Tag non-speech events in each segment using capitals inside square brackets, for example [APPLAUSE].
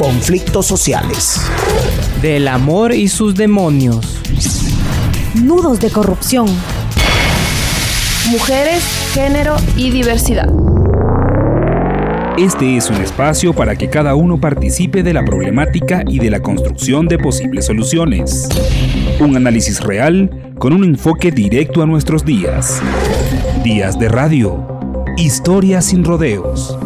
conflictos sociales. Del amor y sus demonios. Nudos de corrupción. Mujeres, género y diversidad. Este es un espacio para que cada uno participe de la problemática y de la construcción de posibles soluciones. Un análisis real con un enfoque directo a nuestros días. Días de radio. Historias sin rodeos.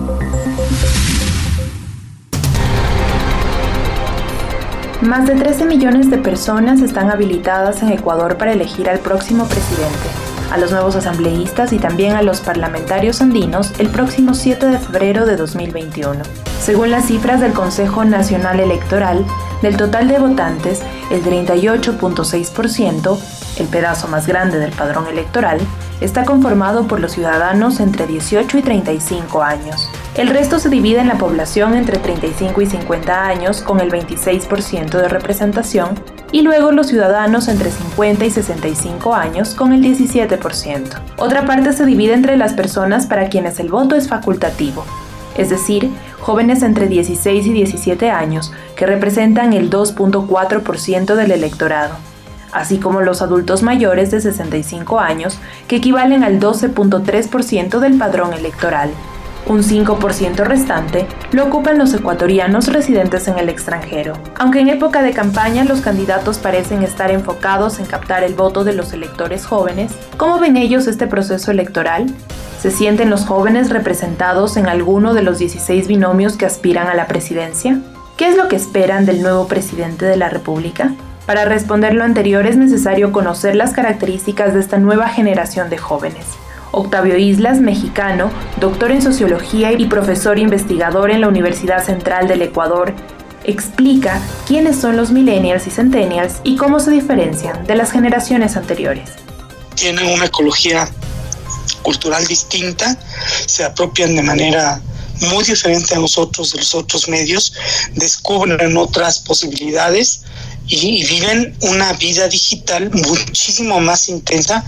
Más de 13 millones de personas están habilitadas en Ecuador para elegir al próximo presidente, a los nuevos asambleístas y también a los parlamentarios andinos el próximo 7 de febrero de 2021. Según las cifras del Consejo Nacional Electoral, del total de votantes, el 38.6%, el pedazo más grande del padrón electoral, está conformado por los ciudadanos entre 18 y 35 años. El resto se divide en la población entre 35 y 50 años con el 26% de representación y luego los ciudadanos entre 50 y 65 años con el 17%. Otra parte se divide entre las personas para quienes el voto es facultativo, es decir, jóvenes entre 16 y 17 años que representan el 2.4% del electorado así como los adultos mayores de 65 años, que equivalen al 12.3% del padrón electoral. Un 5% restante lo ocupan los ecuatorianos residentes en el extranjero. Aunque en época de campaña los candidatos parecen estar enfocados en captar el voto de los electores jóvenes, ¿cómo ven ellos este proceso electoral? ¿Se sienten los jóvenes representados en alguno de los 16 binomios que aspiran a la presidencia? ¿Qué es lo que esperan del nuevo presidente de la República? Para responder lo anterior es necesario conocer las características de esta nueva generación de jóvenes. Octavio Islas, mexicano, doctor en sociología y profesor investigador en la Universidad Central del Ecuador, explica quiénes son los millennials y centennials y cómo se diferencian de las generaciones anteriores. Tienen una ecología cultural distinta, se apropian de manera muy diferente a nosotros de los otros medios, descubren otras posibilidades y, viven una vida digital muchísimo más intensa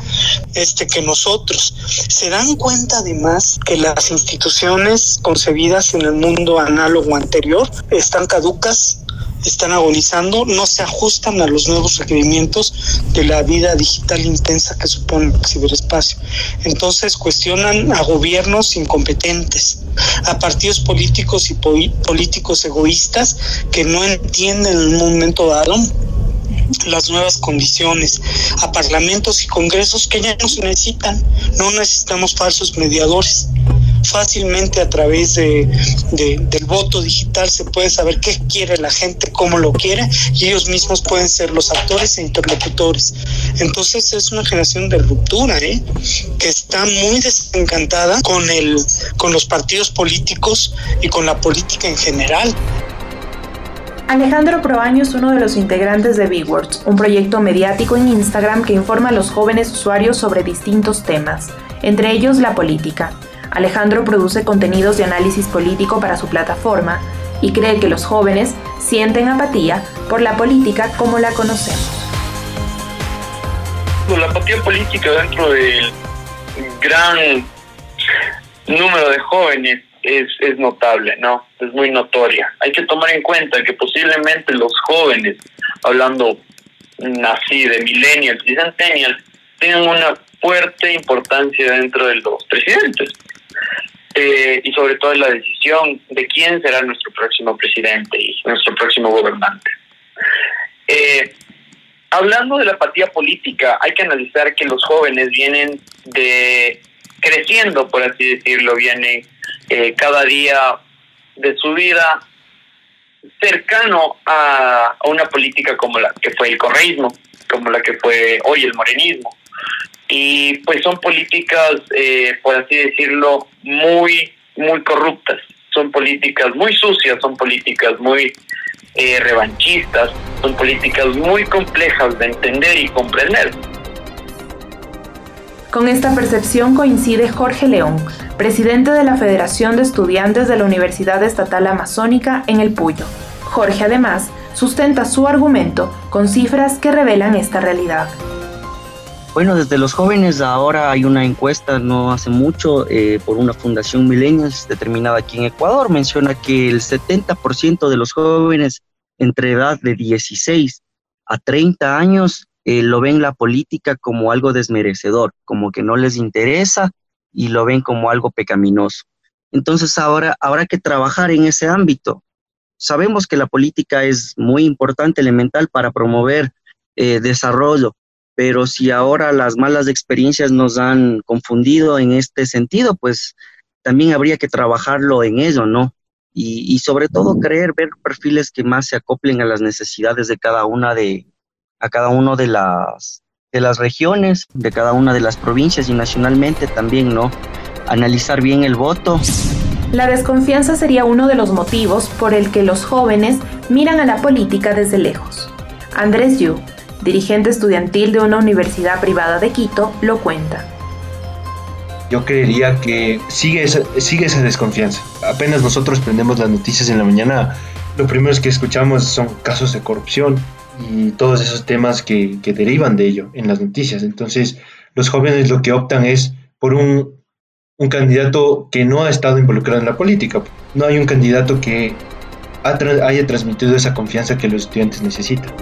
este que nosotros. Se dan cuenta además que las instituciones concebidas en el mundo análogo anterior están caducas, están agonizando, no se ajustan a los nuevos requerimientos de la vida digital intensa que supone el ciberespacio. Entonces cuestionan a gobiernos incompetentes, a partidos políticos y políticos egoístas que no entienden en un momento dado las nuevas condiciones, a parlamentos y congresos que ya no se necesitan, no necesitamos falsos mediadores fácilmente a través de, del voto digital se puede saber qué quiere la gente, cómo lo quiere, y ellos mismos pueden ser los actores e interlocutores. Entonces es una generación de ruptura, ¿eh? que está muy desencantada con, el, con los partidos políticos y con la política en general. Alejandro Proaño es uno de los integrantes de B-Words, un proyecto mediático en Instagram que informa a los jóvenes usuarios sobre distintos temas, entre ellos la política. Alejandro produce contenidos de análisis político para su plataforma y cree que los jóvenes sienten apatía por la política como la conocemos. La apatía política dentro del gran número de jóvenes es, es notable, ¿no? Es muy notoria. Hay que tomar en cuenta que posiblemente los jóvenes, hablando así de millennials y centennials, tengan una fuerte importancia dentro de los presidentes. Eh, y sobre todo en la decisión de quién será nuestro próximo presidente y nuestro próximo gobernante. Eh, hablando de la apatía política, hay que analizar que los jóvenes vienen de creciendo, por así decirlo, vienen eh, cada día de su vida cercano a, a, una política como la que fue el correísmo, como la que fue hoy el morenismo y pues son políticas, eh, por así decirlo, muy, muy corruptas, son políticas muy sucias, son políticas muy eh, revanchistas, son políticas muy complejas de entender y comprender. Con esta percepción coincide Jorge León, presidente de la Federación de Estudiantes de la Universidad Estatal Amazónica en El Puyo. Jorge además sustenta su argumento con cifras que revelan esta realidad Bueno, desde los jóvenes ahora hay una encuesta no hace mucho eh, por una fundación Millennials determinada aquí en Ecuador. Menciona que el 70% de los jóvenes entre edad de 16 a 30 años eh, lo ven la política como algo desmerecedor, como que no les interesa y lo ven como algo pecaminoso. Entonces ahora habrá que trabajar en ese ámbito. Sabemos que la política es muy importante, elemental para promover eh, desarrollo, pero si ahora las malas experiencias nos han confundido en este sentido, pues también habría que trabajarlo en ello, ¿no? Y, sobre todo creer, ver perfiles que más se acoplen a las necesidades de cada una de, a cada uno de las, de las regiones, de cada una de las provincias y nacionalmente también, ¿no? Analizar bien el voto. La desconfianza sería uno de los motivos por el que los jóvenes miran a la política desde lejos. Andrés Yu, dirigente estudiantil de una universidad privada de Quito, lo cuenta. Yo creería que sigue esa, sigue esa desconfianza. Apenas nosotros prendemos las noticias en la mañana, lo primero que escuchamos son casos de corrupción y todos esos temas que, derivan de ello en las noticias. Entonces, los jóvenes lo que optan es por un, un candidato que no ha estado involucrado en la política. No hay un candidato que haya transmitido esa confianza que los estudiantes necesitan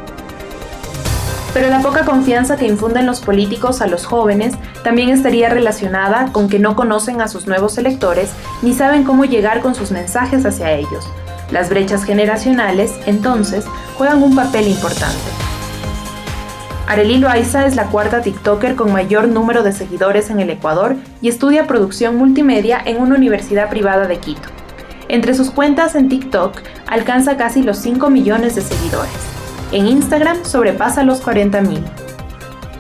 pero la poca confianza que infunden los políticos a los jóvenes también estaría relacionada con que no conocen a sus nuevos electores ni saben cómo llegar con sus mensajes hacia ellos. Las brechas generacionales, entonces, juegan un papel importante. Arely Loaiza es la cuarta TikToker con mayor número de seguidores en el Ecuador y estudia producción multimedia en una universidad privada de Quito. Entre sus cuentas en TikTok alcanza casi los 5 millones de seguidores. En Instagram sobrepasa los 40.000.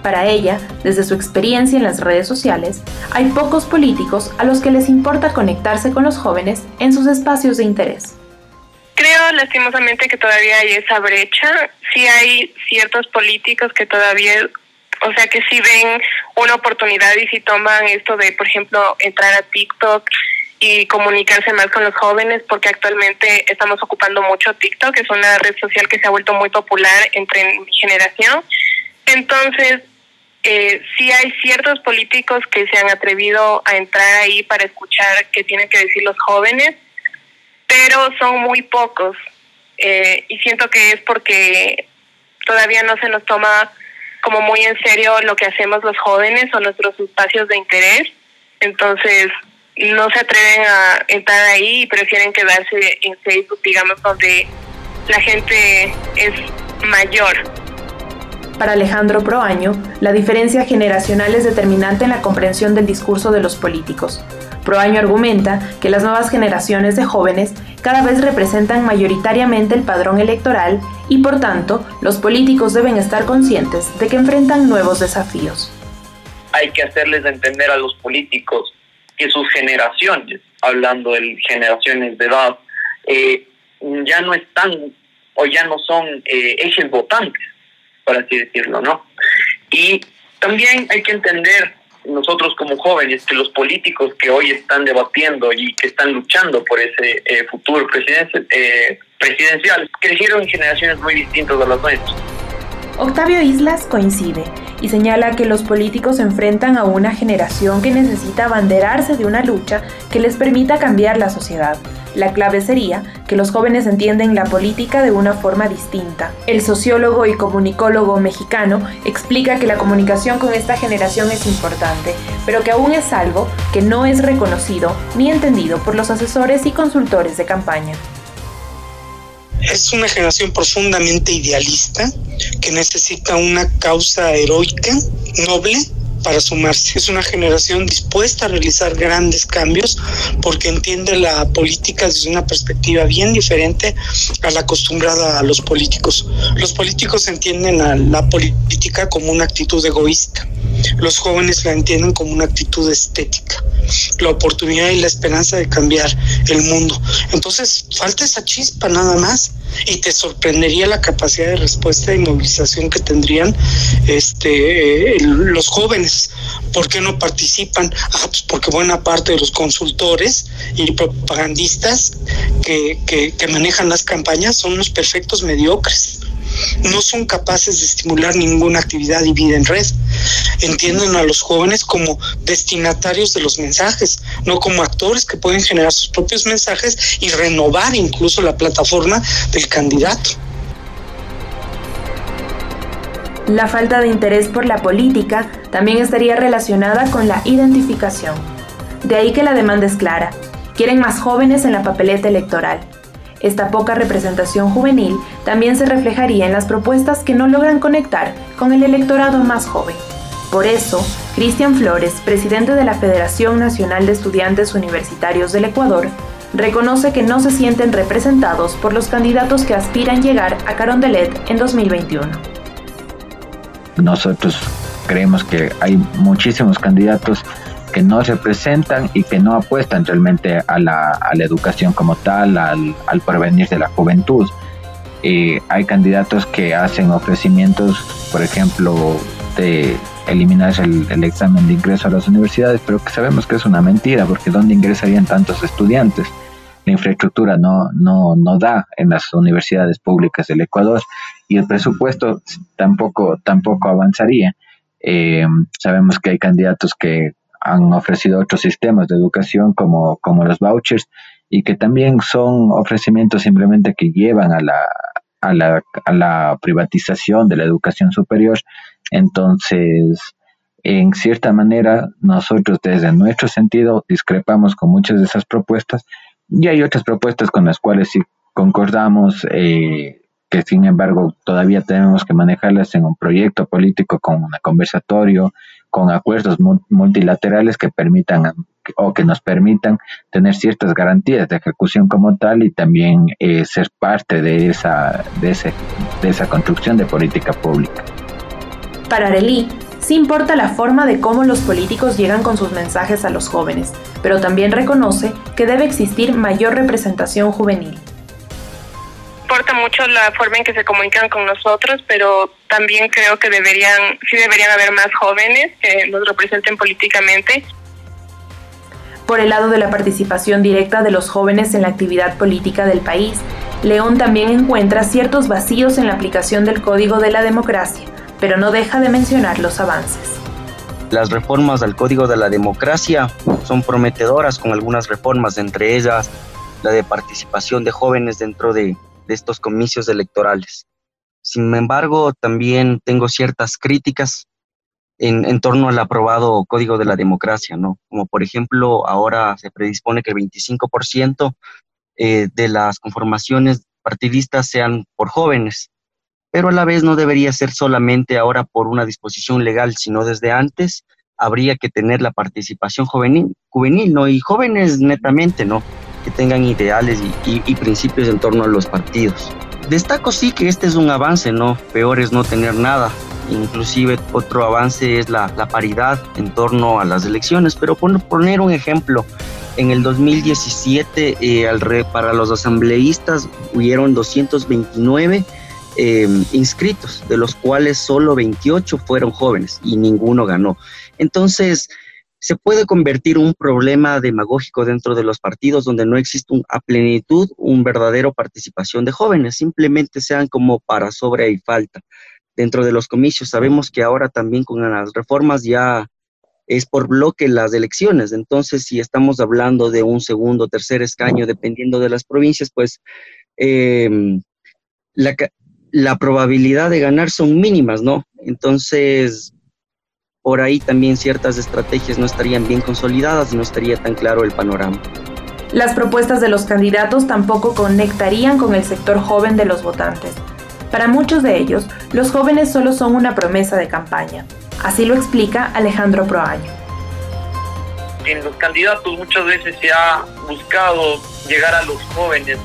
Para ella, desde su experiencia en las redes sociales, hay pocos políticos a los que les importa conectarse con los jóvenes en sus espacios de interés. Creo lastimosamente que todavía hay esa brecha. Sí hay ciertos políticos que todavía, o sea, que sí ven una oportunidad y si toman esto de, por ejemplo, entrar a TikTok y comunicarse más con los jóvenes porque actualmente estamos ocupando mucho TikTok, es una red social que se ha vuelto muy popular entre mi generación. Entonces, eh, sí hay ciertos políticos que se han atrevido a entrar ahí para escuchar qué tienen que decir los jóvenes, pero son muy pocos. Eh, y siento que es porque todavía no se nos toma como muy en serio lo que hacemos los jóvenes o nuestros espacios de interés. Entonces, no se atreven a entrar ahí y prefieren quedarse en Facebook, digamos, donde la gente es mayor. Para Alejandro Proaño, la diferencia generacional es determinante en la comprensión del discurso de los políticos. Proaño argumenta que las nuevas generaciones de jóvenes cada vez representan mayoritariamente el padrón electoral y por tanto los políticos deben estar conscientes de que enfrentan nuevos desafíos. Hay que hacerles entender a los políticos que sus generaciones, hablando de generaciones de edad, eh, ya no están o ya no son eh, ejes votantes, por así decirlo, ¿no? Y también hay que entender nosotros como jóvenes que los políticos que hoy están debatiendo y que están luchando por ese eh, futuro presidencial, presidencial crecieron en generaciones muy distintas a las nuestras. Octavio Islas coincide y señala que los políticos se enfrentan a una generación que necesita abanderarse de una lucha que les permita cambiar la sociedad. La clave sería que los jóvenes entienden la política de una forma distinta. El sociólogo y comunicólogo mexicano explica que la comunicación con esta generación es importante, pero que aún es algo que no es reconocido ni entendido por los asesores y consultores de campaña. Es una generación profundamente idealista que necesita una causa heroica, noble, para sumarse. Es una generación dispuesta a realizar grandes cambios porque entiende la política desde una perspectiva bien diferente a la acostumbrada a los políticos. Los políticos entienden la política como una actitud egoísta. Los jóvenes la entienden como una actitud estética, la oportunidad y la esperanza de cambiar el mundo. Entonces, falta esa chispa nada más y te sorprendería la capacidad de respuesta y movilización que tendrían este, eh, los jóvenes. ¿Por qué no participan? Ah, pues porque buena parte de los consultores y propagandistas que, que, que manejan las campañas son los perfectos mediocres. no son capaces de estimular ninguna actividad y vida en red. Entienden a los jóvenes como destinatarios de los mensajes, no como actores que pueden generar sus propios mensajes y renovar incluso la plataforma del candidato. La falta de interés por la política también estaría relacionada con la identificación. De ahí que la demanda es clara. Quieren más jóvenes en la papeleta electoral. Esta poca representación juvenil también se reflejaría en las propuestas que no logran conectar con el electorado más joven. Por eso, Cristian Flores, presidente de la Federación Nacional de Estudiantes Universitarios del Ecuador, reconoce que no se sienten representados por los candidatos que aspiran llegar a Carondelet en 2021 nosotros creemos que hay muchísimos candidatos que no se presentan y que no apuestan realmente a la, educación como tal, al, al porvenir de la juventud. Eh, hay candidatos que hacen ofrecimientos, por ejemplo, de eliminar el, el, examen de ingreso a las universidades, pero que sabemos que es una mentira, porque ¿dónde ingresarían tantos estudiantes? La infraestructura no, no, no da en las universidades públicas del Ecuador y el presupuesto tampoco, tampoco avanzaría. Eh, sabemos que hay candidatos que han ofrecido otros sistemas de educación como, como los vouchers y que también son ofrecimientos simplemente que llevan a la, a la, a la privatización de la educación superior. Entonces, en cierta manera, nosotros desde nuestro sentido discrepamos con muchas de esas propuestas y hay otras propuestas con las cuales sí concordamos. Eh, que sin embargo todavía tenemos que manejarlas en un proyecto político con un conversatorio, con acuerdos multilaterales que permitan o que nos permitan tener ciertas garantías de ejecución como tal y también eh, ser parte de esa, de, ese, de esa construcción de política pública. Para sí importa la forma de cómo los políticos llegan con sus mensajes a los jóvenes, pero también reconoce que debe existir mayor representación juvenil importa mucho la forma en que se comunican con nosotros, pero también creo que deberían, sí deberían haber más jóvenes que nos representen políticamente. Por el lado de la participación directa de los jóvenes en la actividad política del país, León también encuentra ciertos vacíos en la aplicación del Código de la Democracia, pero no deja de mencionar los avances. Las reformas al Código de la Democracia son prometedoras con algunas reformas, entre ellas la de participación de jóvenes dentro de estos comicios electorales. Sin embargo, también tengo ciertas críticas en, en, torno al aprobado Código de la Democracia, ¿no? Como por ejemplo, ahora se predispone que el 25% eh, de las conformaciones partidistas sean por jóvenes, pero a la vez no debería ser solamente ahora por una disposición legal, sino desde antes habría que tener la participación juvenil, juvenil ¿no? Y jóvenes netamente, ¿no? que tengan ideales y, principios en torno a los partidos. Destaco sí que este es un avance, ¿no? Peor es no tener nada. Inclusive otro avance es la, paridad en torno a las elecciones, pero por poner un ejemplo, en el 2017 eh, al para los asambleístas hubieron 229 eh, inscritos, de los cuales solo 28 fueron jóvenes y ninguno ganó. Entonces, se puede convertir un problema demagógico dentro de los partidos donde no existe a plenitud un verdadero participación de jóvenes, simplemente sean como para sobre y falta. Dentro de los comicios sabemos que ahora también con las reformas ya es por bloque las elecciones, entonces si estamos hablando de un segundo, tercer escaño, dependiendo de las provincias, pues em, la, la probabilidad de ganar son mínimas, ¿no? Entonces, por ahí también ciertas estrategias no estarían bien consolidadas y no estaría tan claro el panorama. Las propuestas de los candidatos tampoco conectarían con el sector joven de los votantes. Para muchos de ellos, los jóvenes solo son una promesa de campaña. Así lo explica Alejandro Proaño. En los candidatos muchas veces se ha buscado llegar a los jóvenes,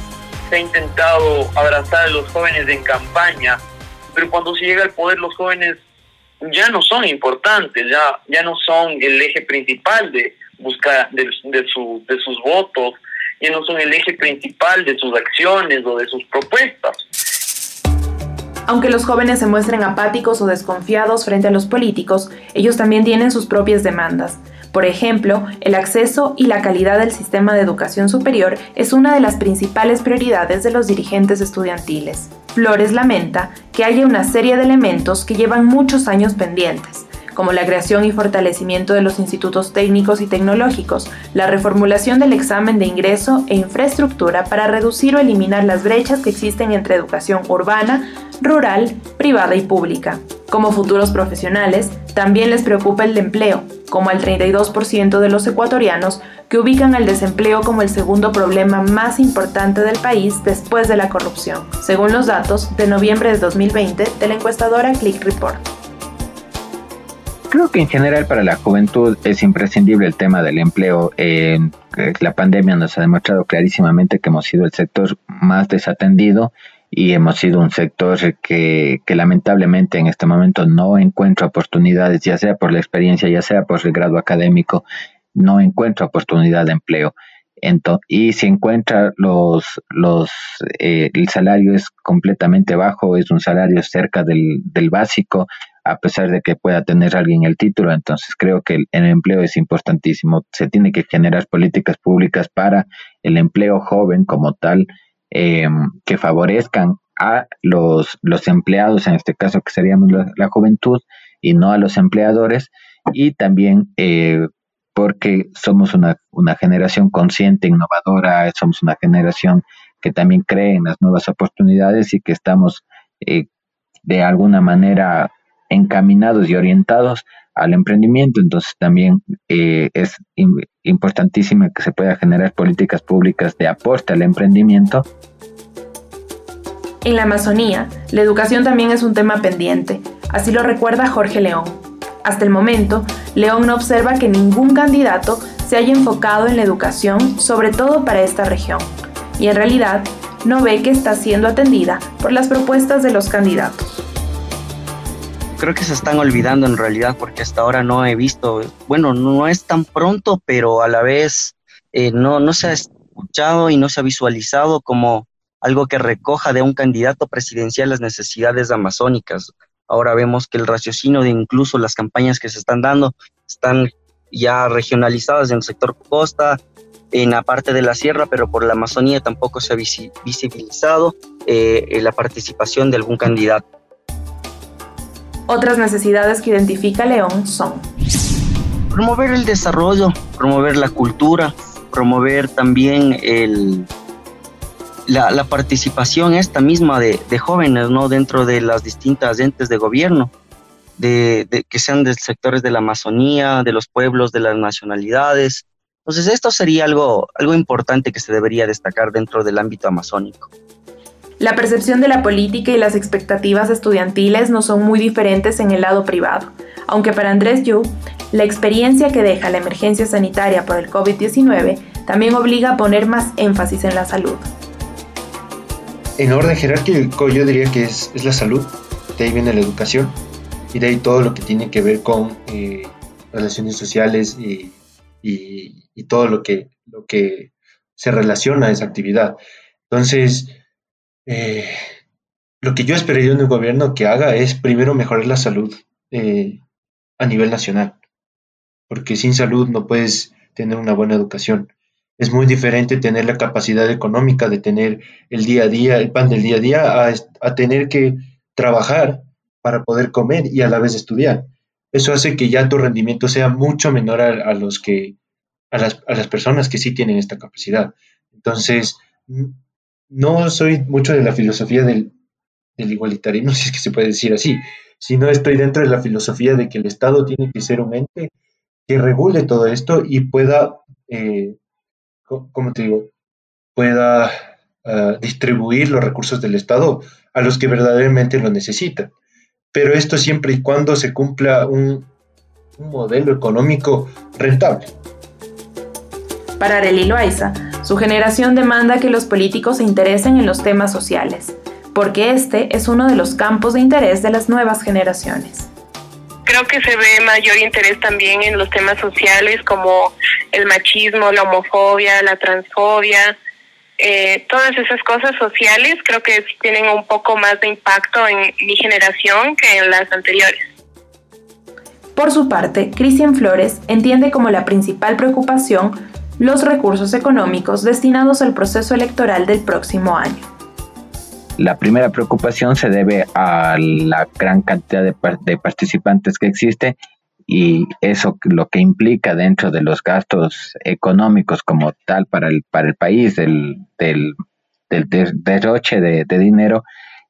se ha intentado abrazar a los jóvenes en campaña, pero cuando se llega al poder los jóvenes ya no son importantes, ya, ya no son el eje principal de buscar de, su, de sus votos, ya no son el eje principal de sus acciones o de sus propuestas. Aunque los jóvenes se muestren apáticos o desconfiados frente a los políticos, ellos también tienen sus propias demandas. Por ejemplo, el acceso y la calidad del sistema de educación superior es una de las principales prioridades de los dirigentes estudiantiles. Flores lamenta que haya una serie de elementos que llevan muchos años pendientes, como la creación y fortalecimiento de los institutos técnicos y tecnológicos, la reformulación del examen de ingreso e infraestructura para reducir o eliminar las brechas que existen entre educación urbana, rural, privada y pública. Como futuros profesionales, también les preocupa el empleo, como al 32% de los ecuatorianos que ubican el desempleo como el segundo problema más importante del país después de la corrupción, según los datos de noviembre de 2020 de la encuestadora Click Report. Creo que en general para la juventud es imprescindible el tema del empleo. la pandemia nos ha demostrado clarísimamente que hemos sido el sector más desatendido y hemos sido un sector que, que, lamentablemente en este momento no encuentra oportunidades, ya sea por la experiencia, ya sea por el grado académico, no encuentra oportunidad de empleo. Entonces, y si encuentra los, los eh, el salario es completamente bajo, es un salario cerca del, del básico, a pesar de que pueda tener alguien el título. Entonces creo que el, el, empleo es importantísimo. Se tiene que generar políticas públicas para el empleo joven como tal eh, que favorezcan a los, los empleados, en este caso que seríamos la, juventud, y no a los empleadores, y también eh, porque somos una, una, generación consciente, innovadora, somos una generación que también cree en las nuevas oportunidades y que estamos eh, de alguna manera encaminados y orientados al emprendimiento. Entonces también eh, es importantísimo que se pueda generar políticas públicas de aporte al emprendimiento. En la Amazonía, la educación también es un tema pendiente, así lo recuerda Jorge León. Hasta el momento, León no observa que ningún candidato se haya enfocado en la educación, sobre todo para esta región, y en realidad no ve que está siendo atendida por las propuestas de los candidatos creo que se están olvidando en realidad porque hasta ahora no he visto, bueno, no es tan pronto, pero a la vez eh, no, no se ha escuchado y no se ha visualizado como algo que recoja de un candidato presidencial las necesidades amazónicas. Ahora vemos que el raciocinio de incluso las campañas que se están dando están ya regionalizadas en el sector costa, en la parte de la sierra, pero por la Amazonía tampoco se ha visibilizado eh, la participación de algún candidato. Otras necesidades que identifica León son promover el desarrollo, promover la cultura, promover también la, participación esta misma de, jóvenes ¿no? dentro de las distintas entes de gobierno, de, que sean de sectores de la Amazonía, de los pueblos, de las nacionalidades. Entonces esto sería algo, algo importante que se debería destacar dentro del ámbito amazónico. La percepción de la política y las expectativas estudiantiles no son muy diferentes en el lado privado, aunque para Andrés Yu, la experiencia que deja la emergencia sanitaria por el COVID-19 también obliga a poner más énfasis en la salud. En orden jerárquico yo diría que es, la salud, de ahí viene la educación y de ahí todo lo que tiene que ver con eh, relaciones sociales y, todo lo que, lo que se relaciona a esa actividad. Entonces, eh, lo que yo esperaría de un gobierno que haga es primero mejorar la salud eh, a nivel nacional, porque sin salud no puedes tener una buena educación. Es muy diferente tener la capacidad económica de tener el día a día, el pan del día a día, a, tener que trabajar para poder comer y a la vez estudiar. Eso hace que ya tu rendimiento sea mucho menor a, los que, a las, a las personas que sí tienen esta capacidad. Entonces, no soy mucho de la filosofía del, igualitarismo, [LAUGHS] si es que se puede decir así, sino estoy dentro de la filosofía de que el Estado tiene que ser un ente que regule todo esto y pueda, eh, ¿cómo digo?, pueda ah, distribuir los recursos del Estado a los que verdaderamente lo necesitan. Pero esto siempre y cuando se cumpla un, un modelo económico rentable. Para Arely Loaiza, su generación demanda que los políticos se interesen en los temas sociales, porque este es uno de los campos de interés de las nuevas generaciones. Creo que se ve mayor interés también en los temas sociales como el machismo, la homofobia, la transfobia, eh, todas esas cosas sociales creo que tienen un poco más de impacto en mi generación que en las anteriores. Por su parte, Cristian Flores entiende como la principal preocupación los recursos económicos destinados al proceso electoral del próximo año. La primera preocupación se debe a la gran cantidad de, participantes que existe y eso lo que implica dentro de los gastos económicos como tal para el, para el país, del, del, derroche de, dinero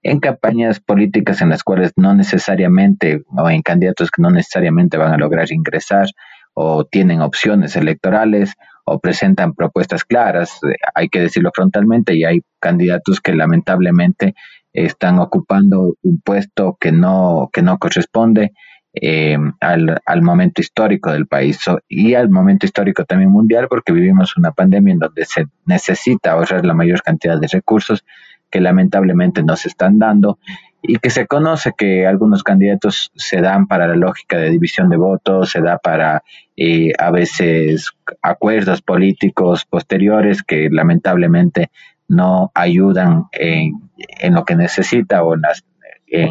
en campañas políticas en las cuales no necesariamente, o en candidatos que no necesariamente van a lograr ingresar o tienen opciones electorales o presentan propuestas claras, eh, hay que decirlo frontalmente, y hay candidatos que lamentablemente están ocupando un puesto que no, que no corresponde eh, al, al, momento histórico del país y al momento histórico también mundial, porque vivimos una pandemia en donde se necesita ahorrar la mayor cantidad de recursos que lamentablemente no se están dando y que se conoce que algunos candidatos se dan para la lógica de división de votos, se da para eh, a veces acuerdos políticos posteriores que lamentablemente no ayudan en, en lo que necesita o en, las, en,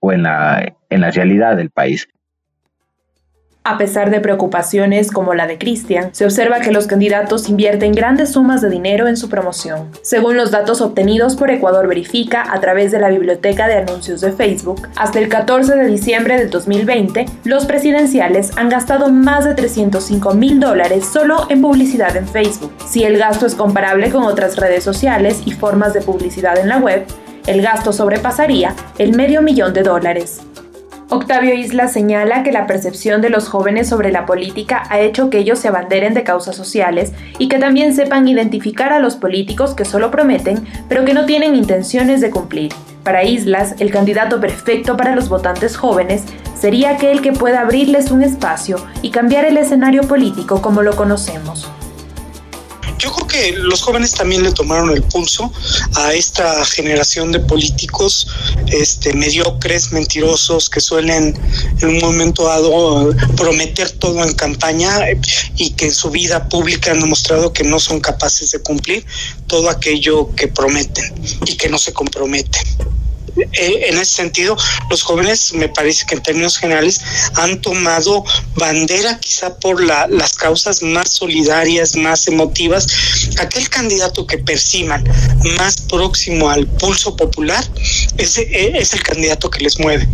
o en, la, en la realidad del país. A pesar de preocupaciones como la de Cristian, se observa que los candidatos invierten grandes sumas de dinero en su promoción. Según los datos obtenidos por Ecuador Verifica a través de la biblioteca de anuncios de Facebook, hasta el 14 de diciembre del 2020, los presidenciales han gastado más de 305 mil dólares solo en publicidad en Facebook. Si el gasto es comparable con otras redes sociales y formas de publicidad en la web, el gasto sobrepasaría el medio millón de dólares. Octavio Isla señala que la percepción de los jóvenes sobre la política ha hecho que ellos se abanderen de causas sociales y que también sepan identificar a los políticos que solo prometen, pero que no tienen intenciones de cumplir. Para Islas, el candidato perfecto para los votantes jóvenes sería aquel que pueda abrirles un espacio y cambiar el escenario político como lo conocemos. Yo creo que los jóvenes también le tomaron el pulso a esta generación de políticos este, mediocres, mentirosos, que suelen en un momento dado prometer todo en campaña y que en su vida pública han demostrado que no son capaces de cumplir todo aquello que prometen y que no se comprometen. Eh, en ese sentido, los jóvenes, me parece que en términos generales, han tomado bandera quizá por las causas más solidarias, más emotivas. Aquel candidato que perciban más próximo al pulso popular ese eh, es el candidato que les mueve.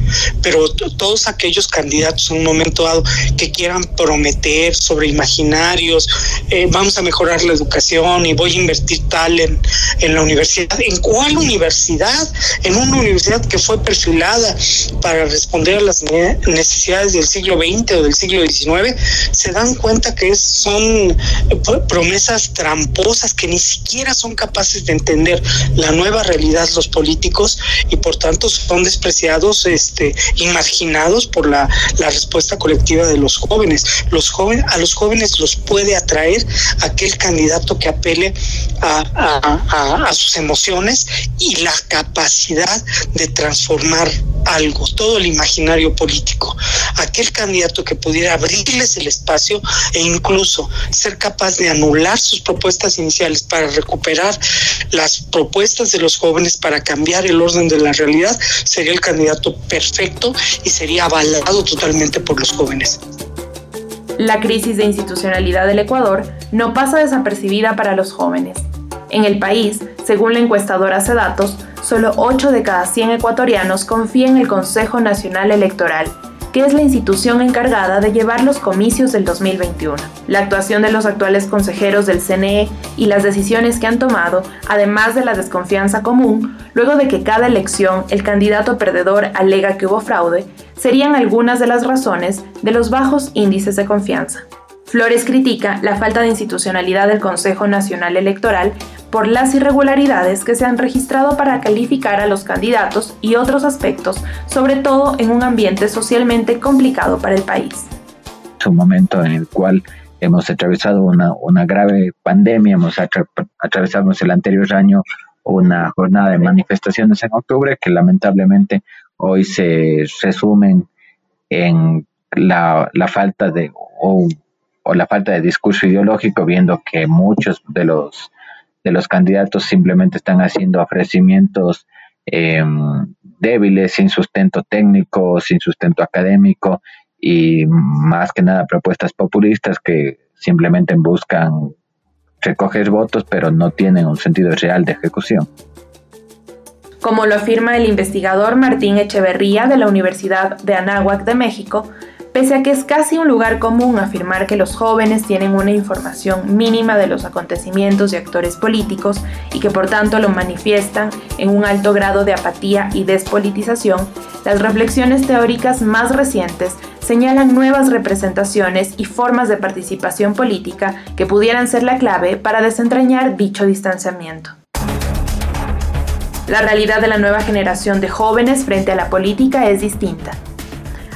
Pero todos aquellos candidatos en un momento dado que quieran prometer sobre imaginarios, eh, vamos a mejorar la educación y voy a invertir tal en, en la universidad. ¿En cuál universidad? En una universidad que fue perfilada para responder a las necesidades del siglo XX o del siglo XIX, se dan cuenta que son eh, promesas tramposas que ni siquiera son capaces de entender la nueva realidad los políticos y por tanto son despreciados este, y marginados por la, respuesta colectiva de los jóvenes. Los jóvenes. A los jóvenes los puede atraer aquel candidato que apele a sus emociones y la capacidad de transformar algo, todo el imaginario político. Aquel candidato que pudiera abrirles el espacio e incluso ser capaz de anular sus propuestas iniciales para recuperar las propuestas de los jóvenes para cambiar el orden de la realidad, sería el candidato perfecto y sería avalado totalmente por los jóvenes. La crisis de institucionalidad del Ecuador no pasa desapercibida para los jóvenes. En el país, según la encuestadora Datos, solo 8 de cada 100 ecuatorianos confían en el Consejo Nacional Electoral, que es la institución encargada de llevar los comicios del 2021. La actuación de los actuales consejeros del CNE y las decisiones que han tomado, además de la desconfianza común, luego de que cada elección el candidato perdedor alega que hubo fraude, serían algunas de las razones de los bajos índices de confianza. Flores critica la falta de institucionalidad del Consejo Nacional Electoral por las irregularidades que se han registrado para calificar a los candidatos y otros aspectos, sobre todo en un ambiente socialmente complicado para el país. Es un momento en el cual hemos atravesado una, una grave pandemia, hemos atravesado el anterior año una jornada de manifestaciones en octubre que lamentablemente hoy se resumen en la, la falta de o la falta de discurso ideológico, viendo que muchos de los, de los candidatos simplemente están haciendo ofrecimientos em, débiles, sin sustento técnico, sin sustento académico, y más que nada propuestas populistas que simplemente buscan recoger votos pero no tienen un sentido real de ejecución. Como lo afirma el investigador Martín Echeverría de la Universidad de Anáhuac de México, pese a que es casi un lugar común afirmar que los jóvenes tienen una información mínima de los acontecimientos y actores políticos y que por tanto lo manifiestan en un alto grado de apatía y despolitización, las reflexiones teóricas más recientes señalan nuevas representaciones y formas de participación política que pudieran ser la clave para desentrañar dicho distanciamiento. La realidad de la nueva generación de jóvenes frente a la política es distinta.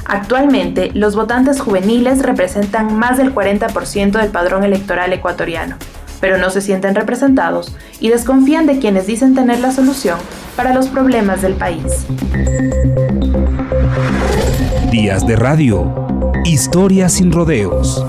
Actualmente, los votantes juveniles representan más del 40% del padrón electoral ecuatoriano, pero no se sienten representados y desconfían de quienes dicen tener la solución para los problemas del país. Días de radio. Sin rodeos.